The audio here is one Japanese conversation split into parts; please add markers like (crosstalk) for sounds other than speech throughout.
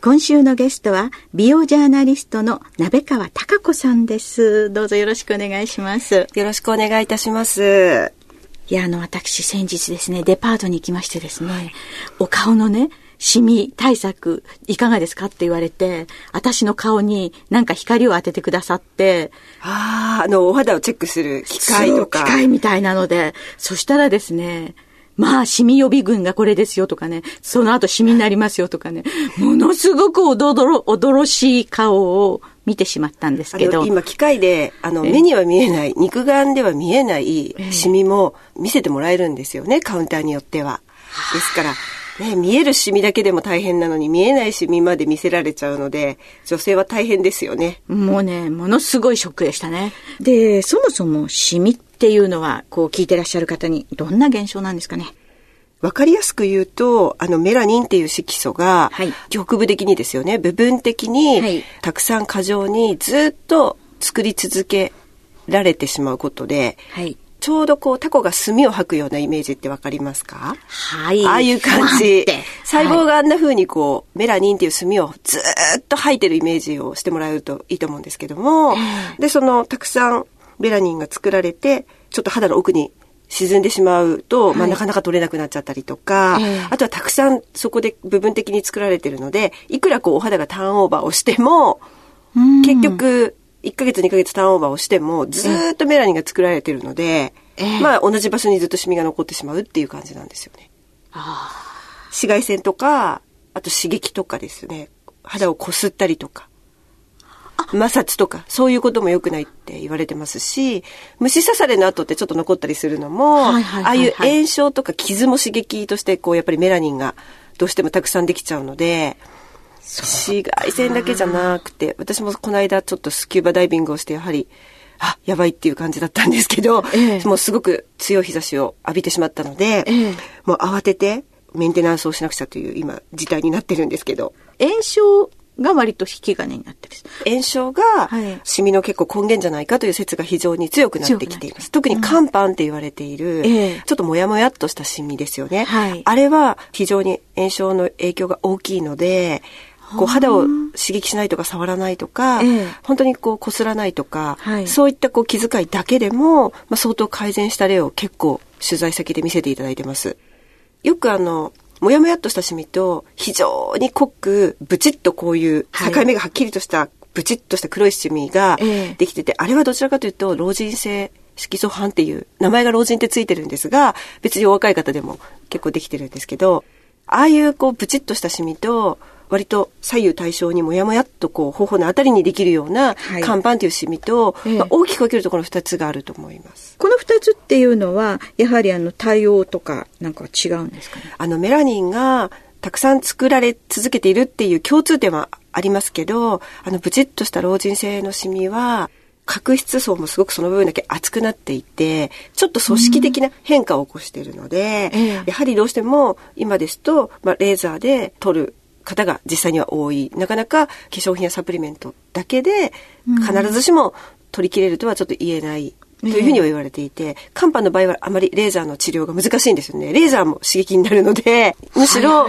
今週のゲストは美容ジャーナリストの鍋川貴子さんですどうぞよろしくお願いしますよろしくお願いいたしますいや、あの、私、先日ですね、デパートに行きましてですね、はい、お顔のね、シミ対策いかがですかって言われて、私の顔になんか光を当ててくださって。ああ、あの、お肌をチェックする機械とか。機械みたいなので、そしたらですね、まあ、シミ予備軍がこれですよとかね、その後シミになりますよとかね、ものすごく驚、驚しい顔を見てしまったんですけど。今、機械で、あの、目には見えない、肉眼では見えないシミも見せてもらえるんですよね、カウンターによっては。ですから、ね、見えるシミだけでも大変なのに見えないシミまで見せられちゃうので、女性は大変ですよね。もうね、ものすごいショックでしたね。で、そもそもシミっていうのは、こう聞いてらっしゃる方にどんな現象なんですかね？わかりやすく言うと、あのメラニンっていう色素が、はい、局部的にですよね、部分的に、はい、たくさん過剰にずっと作り続けられてしまうことで、はい、ちょうどこうタコが墨を吐くようなイメージってわかりますか？はい。ああいう感じ。細胞があんな風にこう、メラニンっていう墨をずっと吐いてるイメージをしてもらえるといいと思うんですけども、で、そのたくさんメラニンが作られて、ちょっと肌の奥に沈んでしまうと、まあ、なかなか取れなくなっちゃったりとか、あとはたくさんそこで部分的に作られてるので、いくらこうお肌がターンオーバーをしても、結局、1ヶ月2ヶ月ターンオーバーをしても、ずっとメラニンが作られてるので、まあ同じ場所にずっとシミが残ってしまうっていう感じなんですよね。紫外線とか、あと刺激とかですね、肌をこすったりとか。摩擦とか、そういうことも良くないって言われてますし、虫刺されの後ってちょっと残ったりするのも、ああいう炎症とか傷も刺激として、こう、やっぱりメラニンがどうしてもたくさんできちゃうので、紫外線だけじゃなくて、私もこの間ちょっとスキューバダイビングをして、やはり、あ、やばいっていう感じだったんですけど、ええ、もうすごく強い日差しを浴びてしまったので、え、もう慌ててメンテナンスをしなくちゃという今、事態になってるんですけど。炎症が割と引き金になってる。炎症が、シミの結構根源じゃないかという説が非常に強くなってきています。特に肝斑って言われている、うん、ちょっともやもやっとしたシミですよね。はい、あれは非常に炎症の影響が大きいので、こう肌を刺激しないとか触らないとか、ええ、本当にこう擦らないとか、はい、そういったこう気遣いだけでも、まあ、相当改善した例を結構取材先で見せていただいてます。よくあの、もやもやっとしたシミと、非常に濃く、ブチッとこういう境目がはっきりとした、ブチッとした黒いシミができてて、あれはどちらかというと、老人性色素斑っていう、名前が老人ってついてるんですが、別にお若い方でも結構できてるんですけど、ああいうこう、ブチッとしたシミと、割と左右対称にもやもやっとこう頬のあたりにできるような看板というシミと、はい、まあ、大きく分けるとこの2つがあると思います。この2つっていうのはやはりあの対応とかなんか違うんですかね？あのメラニンがたくさん作られ続けているっていう共通点はありますけど、あのブチッとした老人性のシミは角質層もすごくその部分だけ厚くなっていて、ちょっと組織的な変化を起こしているので、うん、やはりどうしても今ですと、まあ、レーザーで取る方が実際には多い。なかなか化粧品やサプリメントだけで必ずしも取り切れるとはちょっと言えない。というふうには言われていて、肝斑の場合はあまりレーザーの治療が難しいんですよね。レーザーも刺激になるので、むしろ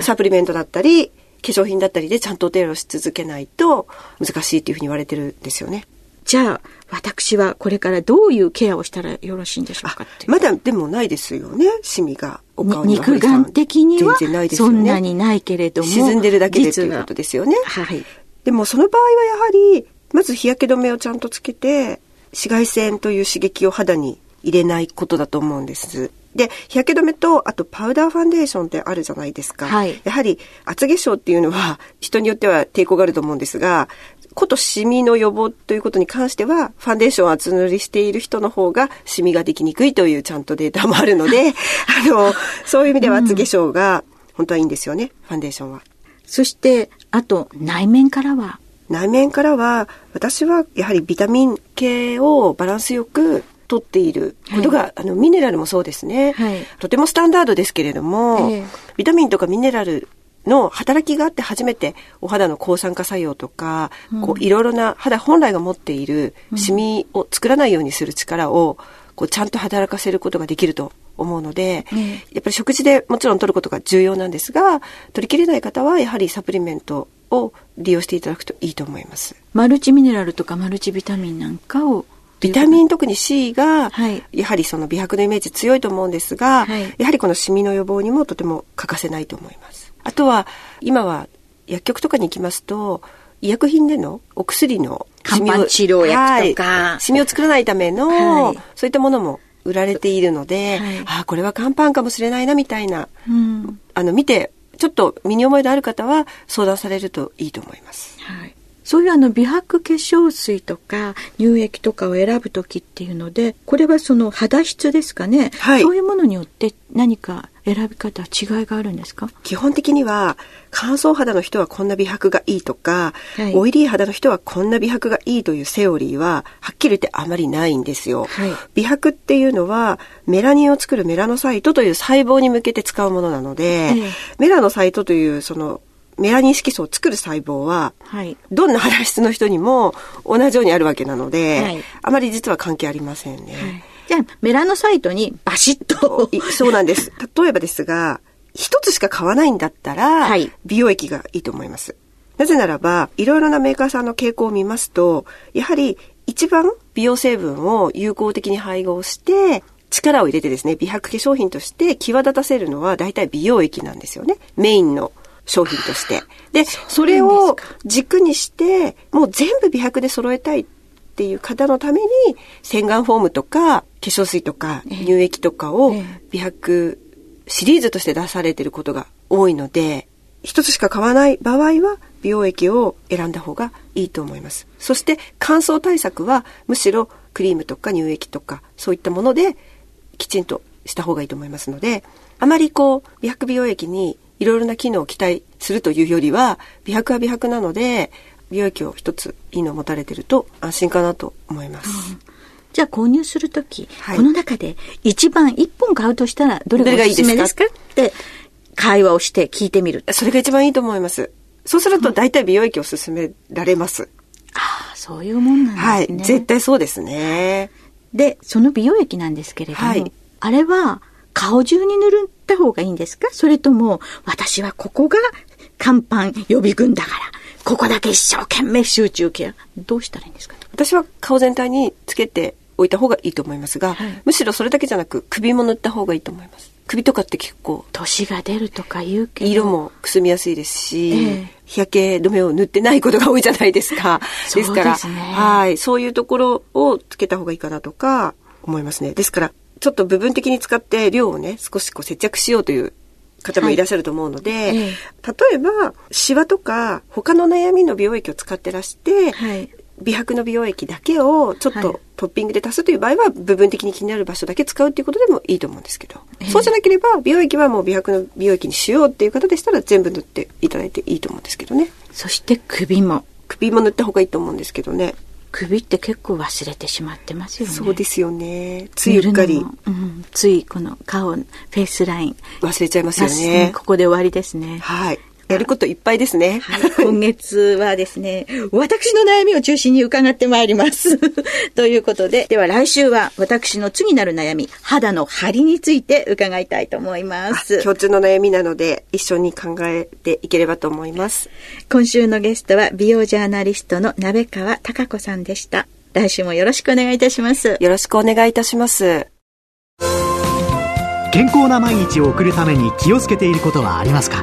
サプリメントだったり、化粧品だったりでちゃんとお手入れをし続けないと難しいというふうに言われてるんですよね。じゃあ、私はこれからどういうケアをしたらよろしいんでしょうかまだでもないですよね、シミが。お顔に肉眼的にはそんなにないけれども。沈んでるだけでということですよね。はい。でもその場合はやはり、まず日焼け止めをちゃんとつけて、紫外線という刺激を肌に入れないことだと思うんです。で、日焼け止めと、あとパウダーファンデーションってあるじゃないですか。はい、やはり厚化粧っていうのは人によっては抵抗があると思うんですが、ことシミの予防ということに関しては、ファンデーションを厚塗りしている人の方がシミができにくいというちゃんとデータもあるので、(laughs) あの、そういう意味では厚化粧が本当はいいんですよね、ファンデーションは。そして、あと内面からは？内面からは、私はやはりビタミン系をバランスよく取っていることが、はい、あの、ミネラルもそうですね、はい。とてもスタンダードですけれども、えー、ビタミンとかミネラルの働きがあって初めてお肌の抗酸化作用とか、うん、こういろいろな肌本来が持っているシミを作らないようにする力をこうちゃんと働かせることができると思うので、うん、やっぱり食事でもちろん取ることが重要なんですが取りきれない方はやはりサプリメントを利用していただくといいと思います。マルチミネラルとかマルチビタミンなんかを。ビタミン特に C が、やはりその美白のイメージ強いと思うんですが、はい、やはりこのシミの予防にもとても欠かせないと思います。あとは、今は薬局とかに行きますと、医薬品でのお薬のシミを治療薬とか、はい、シミを作らないための、はい、そういったものも売られているので、はい、ああ、これは乾パンかもしれないなみたいな、うん、あの、見てちょっと身に覚えのある方は相談されるといいと思います。はい。そういうあの美白化粧水とか乳液とかを選ぶ時っていうので、これはその肌質ですかね。はい。そういうものによって何か選び方違いがあるんですか？基本的には乾燥肌の人はこんな美白がいいとか、はい、オイリー肌の人はこんな美白がいいというセオリーははっきり言ってあまりないんですよ。はい、美白っていうのはメラニンを作るメラノサイトという細胞に向けて使うものなので、メラノサイトというそのメラニン色素を作る細胞は、はい、どんな肌質の人にも同じようにあるわけなので、はい、あまり実は関係ありませんね。はいじゃあ、メラノサイトにバシッと。(laughs) そうなんです。例えばですが、一つしか買わないんだったら、はい、美容液がいいと思います。なぜならば、いろいろなメーカーさんの傾向を見ますと、やはり一番美容成分を有効的に配合して、力を入れてですね、美白化粧品として際立たせるのは大体美容液なんですよね。メインの商品として。で、それを軸にして、もう全部美白で揃えたいっていう方のために洗顔フォームとか化粧水とか乳液とかを美白シリーズとして出されてることが多いので一つしか買わない場合は美容液を選んだ方がいいと思います。そして乾燥対策はむしろクリームとか乳液とかそういったものできちんとした方がいいと思いますのであまりこう美白美容液にいろいろな機能を期待するというよりは美白は美白なので美容液を一ついいのを持たれてると安心かなと思います。うん、じゃあ購入するとき、はい、この中で一番一本買うとしたらどれがおすすめですか？って会話をして聞いてみる。それが一番いいと思います。そうすると大体美容液を勧められます。ああ、そういうもんなんですね。はい、絶対そうですね。で、その美容液なんですけれども、はい、あれは顔中に塗った方がいいんですか？それとも、私はここが乾パン予備軍だから、ここだけ一生懸命集中ケア。どうしたらいいんですか？私は顔全体につけておいた方がいいと思いますが、はい、むしろそれだけじゃなく首も塗った方がいいと思います。首とかって結構。年が出るとか言うけど。色もくすみやすいですし、えー、日焼け止めを塗ってないことが多いじゃないですか。(laughs) ですから、ね、はい。そういうところをつけた方がいいかなとか思いますね。ですから、ちょっと部分的に使って量をね、少しこう接着しようという方もいらっしゃると思うので、はい、例えば、シワとか他の悩みの美容液を使ってらして、はい、美白の美容液だけをちょっとトッピングで足すという場合は、部分的に気になる場所だけ使うっていうことでもいいと思うんですけど、そうじゃなければ、美容液はもう美白の美容液にしようっていう方でしたら、全部塗っていただいていいと思うんですけどね。そして首も。首も塗った方がいいと思うんですけどね。首って結構忘れてしまってますよね。そうですよね。ついうっかり。うん、ついこの顔、フェイスライン。忘れちゃいますよね。ここで終わりですね。はい。やることいっぱいですね。はい、今月はですね、私の悩みを中心に伺ってまいります。(laughs) ということで、では来週は私の次なる悩み、肌の張りについて伺いたいと思います。共通の悩みなので、一緒に考えていければと思います。今週のゲストは、美容ジャーナリストの鍋川貴子さんでした。来週もよろしくお願いいたします。よろしくお願いいたします。健康な毎日を送るために気をつけていることはありますか？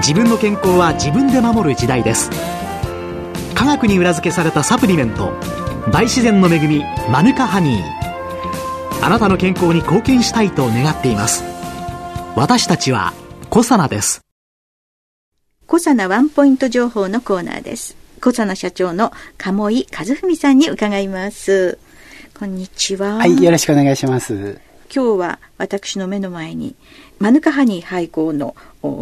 自分の健康は自分で守る時代です。科学に裏付けされたサプリメント大自然の恵みマヌカハニー。あなたの健康に貢献したいと願っています。私たちはコサナです。コサナワンポイント情報のコーナーです。コサナ社長の鴨井和文さんに伺います。こんにちは。はいよろしくお願いします。今日は私の目の前にマヌカハニー配合の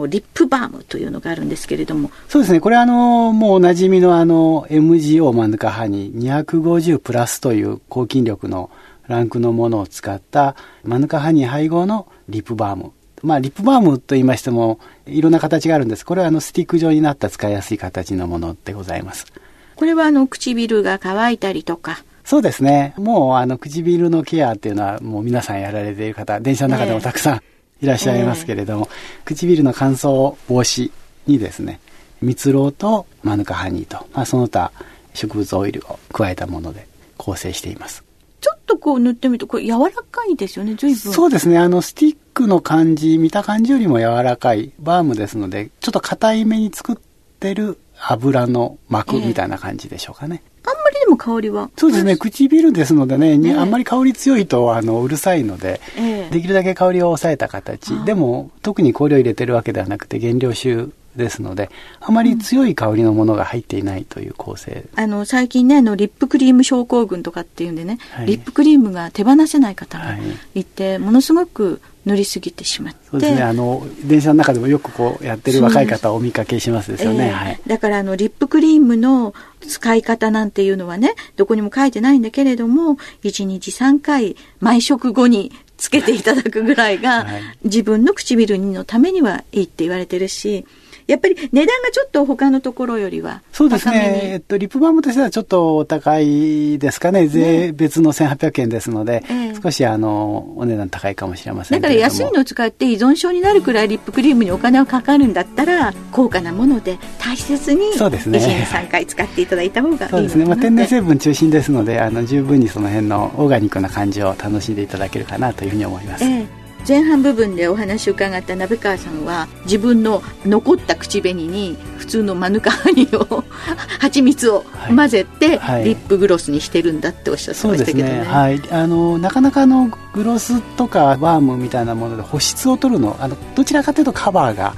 リップバームというのがあるんですけれどもそうですねこれあのもうおなじみのあの MGO マヌカハニー250プラスという抗菌力のランクのものを使ったマヌカハニー配合のリップバームまあ、リップバームと言いましても、いろんな形があるんです。これはあの、スティック状になった使いやすい形のものでございます。これはあの、唇が乾いたりとか、そうですね。もう、あの、唇のケアっていうのは、もう皆さんやられている方、電車の中でもたくさんいらっしゃいますけれども、えー、唇の乾燥防止にですね、蜜蝋とマヌカハニーと、まあ、その他植物オイルを加えたもので構成しています。ちょっとこう塗ってみると、これ柔らかいですよね、随分。そうですね。あの、スティックの感じ、見た感じよりも柔らかいバームですので、ちょっと硬いめに作ってる油の膜みたいな感じでしょうかね。えーあんまりでも香りは。そうですね。唇ですのでね、えー、あんまり香り強いとあのうるさいので、えー、できるだけ香りを抑えた形。でも特に香料入れてるわけではなくて原料臭ですのであまり強い香りのものが入っていないという構成、うん、あの最近ねあのリップクリーム症候群とかっていうんでね、はい、リップクリームが手放せない方がい。て、はい、ものすごく塗りすぎてしまって。そうですね。あの電車の中でもよくこうやってる若い方をお見かけしますですよね、えーはい、だからあのリップクリームの使い方なんていうのはねどこにも書いてないんだけれども1日3回毎食後につけていただくぐらいが、はい、自分の唇のためにはいいって言われてるしやっぱり値段がちょっと他のところよりはそうですね。えっと、リップバームとしてはちょっとお高いですかね。税別の1800円ですので、え少しあの、お値段高いかもしれませんだから安いのを使って依存症になるくらいリップクリームにお金がかかるんだったら、高価なもので大切に、そうですね。1年3回使っていただいた方がいいそうですね。まあ、天然成分中心ですので、あの、十分にその辺のオーガニックな感じを楽しんでいただけるかなというふうに思います。え前半部分でお話を伺った鍋川さんは自分の残った口紅に普通のマヌカハニを (laughs) 蜂蜜を混ぜて、リップグロスにしてるんだっておっしゃってましたけどね,、はい、あのなかなかのグロスとかバームみたいなもので保湿を取るのあのどちらかというとカバーが、はい、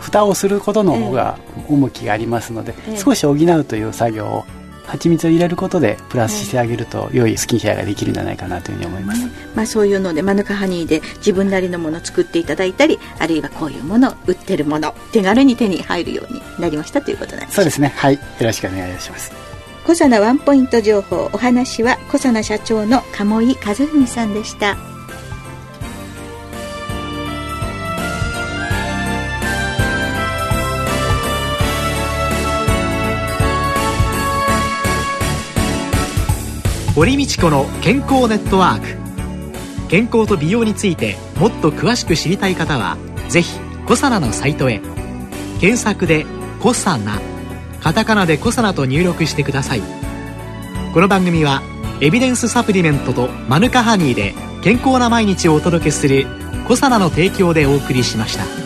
蓋をすることの方が重きがありますので、えー、少し補うという作業を蜂蜜を入れることでプラスしてあげると良いスキンケアができるんじゃないかなというふうに思います、まあ、そういうのでマヌカハニーで自分なりのものを作っていただいたりあるいはこういうもの売ってるもの手軽に手に入るようになりましたということなんです。そうですね。はい。よろしくお願いします。小佐奈ワンポイント情報。お話は小佐奈社長の鴨井和文さんでした堀道子の健康ネットワーク。健康と美容についてもっと詳しく知りたい方は是非コサナのサイトへ。検索で「コサナ」カタカナで「コサナ」と入力してください。この番組はエビデンスサプリメントとマヌカハニーで健康な毎日をお届けする「コサナの提供でお送りしました。